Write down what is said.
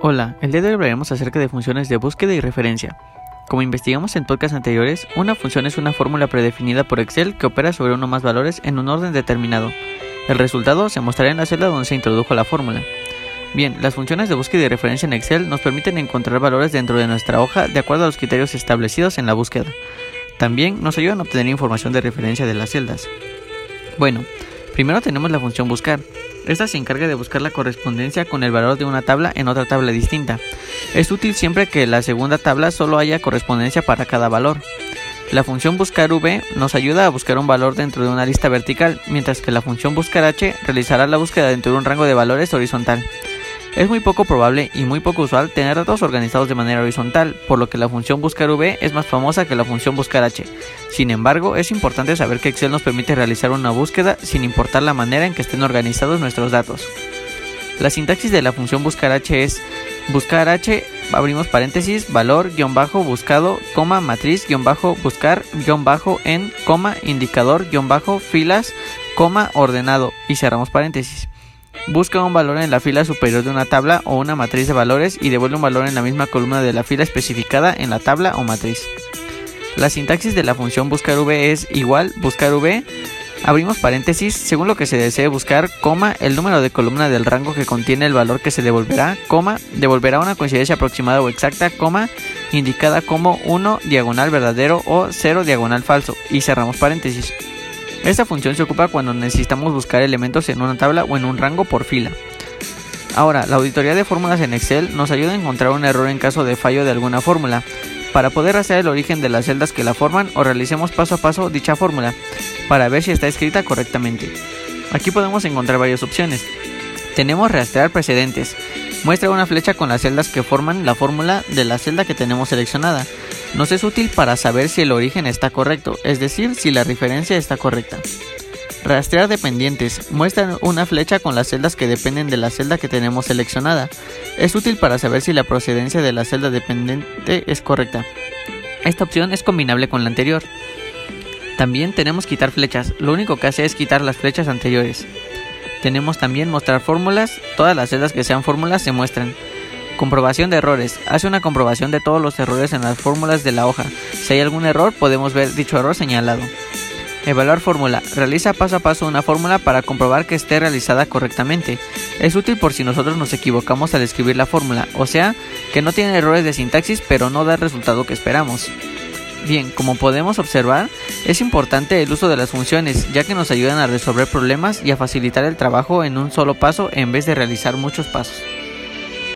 Hola, el día de hoy hablaremos acerca de funciones de búsqueda y referencia. Como investigamos en podcasts anteriores, una función es una fórmula predefinida por Excel que opera sobre uno o más valores en un orden determinado. El resultado se mostrará en la celda donde se introdujo la fórmula. Bien, las funciones de búsqueda y referencia en Excel nos permiten encontrar valores dentro de nuestra hoja de acuerdo a los criterios establecidos en la búsqueda. También nos ayudan a obtener información de referencia de las celdas. Bueno, primero tenemos la función buscar. Esta se encarga de buscar la correspondencia con el valor de una tabla en otra tabla distinta. Es útil siempre que la segunda tabla solo haya correspondencia para cada valor. La función buscar v nos ayuda a buscar un valor dentro de una lista vertical, mientras que la función buscar h realizará la búsqueda dentro de un rango de valores horizontal. Es muy poco probable y muy poco usual tener datos organizados de manera horizontal, por lo que la función buscar v es más famosa que la función buscar h. Sin embargo, es importante saber que Excel nos permite realizar una búsqueda sin importar la manera en que estén organizados nuestros datos. La sintaxis de la función buscar h es buscar h, abrimos paréntesis, valor, guion bajo, buscado, coma, matriz, guion bajo, buscar, guion bajo, en, coma, indicador, guion bajo, filas, coma, ordenado, y cerramos paréntesis. Busca un valor en la fila superior de una tabla o una matriz de valores y devuelve un valor en la misma columna de la fila especificada en la tabla o matriz. La sintaxis de la función buscar v es igual buscar v, abrimos paréntesis, según lo que se desee buscar, coma, el número de columna del rango que contiene el valor que se devolverá, coma, devolverá una coincidencia aproximada o exacta, coma, indicada como 1 diagonal verdadero o 0 diagonal falso, y cerramos paréntesis. Esta función se ocupa cuando necesitamos buscar elementos en una tabla o en un rango por fila. Ahora, la auditoría de fórmulas en Excel nos ayuda a encontrar un error en caso de fallo de alguna fórmula, para poder hacer el origen de las celdas que la forman o realicemos paso a paso dicha fórmula, para ver si está escrita correctamente. Aquí podemos encontrar varias opciones. Tenemos rastrear precedentes. Muestra una flecha con las celdas que forman la fórmula de la celda que tenemos seleccionada nos es útil para saber si el origen está correcto, es decir, si la referencia está correcta. Rastrear dependientes. Muestra una flecha con las celdas que dependen de la celda que tenemos seleccionada. Es útil para saber si la procedencia de la celda dependiente es correcta. Esta opción es combinable con la anterior. También tenemos quitar flechas. Lo único que hace es quitar las flechas anteriores. Tenemos también mostrar fórmulas. Todas las celdas que sean fórmulas se muestran. Comprobación de errores. Hace una comprobación de todos los errores en las fórmulas de la hoja. Si hay algún error, podemos ver dicho error señalado. Evaluar fórmula. Realiza paso a paso una fórmula para comprobar que esté realizada correctamente. Es útil por si nosotros nos equivocamos al escribir la fórmula, o sea, que no tiene errores de sintaxis pero no da el resultado que esperamos. Bien, como podemos observar, es importante el uso de las funciones, ya que nos ayudan a resolver problemas y a facilitar el trabajo en un solo paso en vez de realizar muchos pasos.